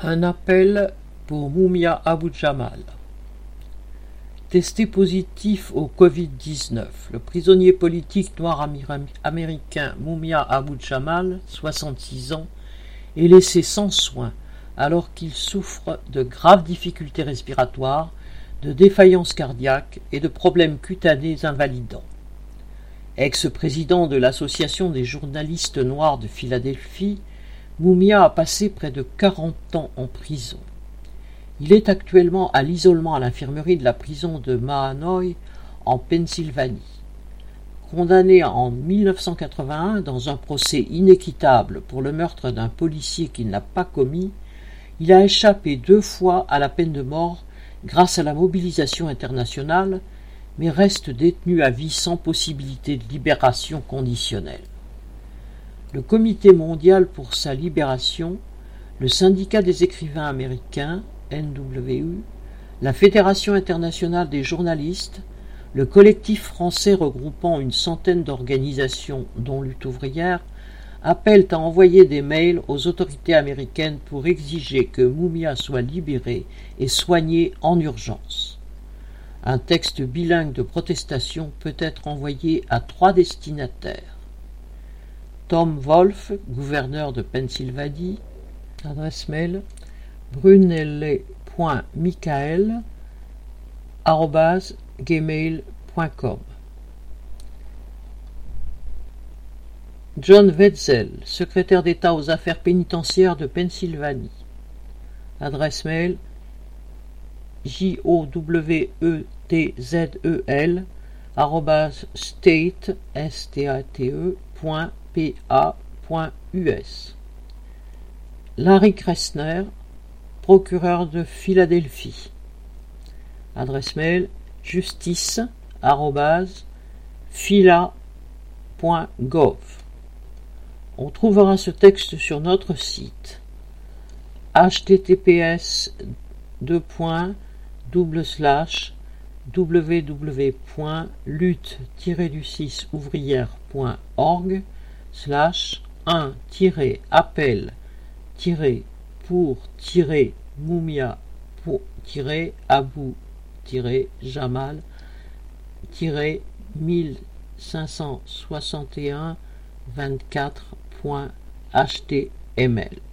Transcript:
Un appel pour Moumia Abu Jamal. Testé positif au Covid-19, le prisonnier politique noir américain Moumia Abu Jamal, 66 ans, est laissé sans soins alors qu'il souffre de graves difficultés respiratoires, de défaillances cardiaques et de problèmes cutanés invalidants. Ex-président de l'Association des journalistes noirs de Philadelphie, Moumia a passé près de quarante ans en prison. Il est actuellement à l'isolement à l'infirmerie de la prison de Mahanoy en Pennsylvanie. Condamné en 1981 dans un procès inéquitable pour le meurtre d'un policier qu'il n'a pas commis, il a échappé deux fois à la peine de mort grâce à la mobilisation internationale, mais reste détenu à vie sans possibilité de libération conditionnelle le Comité mondial pour sa libération, le Syndicat des écrivains américains, NWU, la Fédération internationale des journalistes, le collectif français regroupant une centaine d'organisations, dont Lutte ouvrière, appellent à envoyer des mails aux autorités américaines pour exiger que Moumia soit libéré et soigné en urgence. Un texte bilingue de protestation peut être envoyé à trois destinataires Tom Wolf, gouverneur de Pennsylvanie, adresse mail brunelle.michael.gmail.com John Wetzel, secrétaire d'État aux affaires pénitentiaires de Pennsylvanie. Adresse mail j o w e e e Larry Kressner, procureur de Philadelphie. Adresse mail justice.phila.gov. On trouvera ce texte sur notre site https www.lutte-ouvrière.org slash un appel pour moumia pour abou jamal 1561 24.html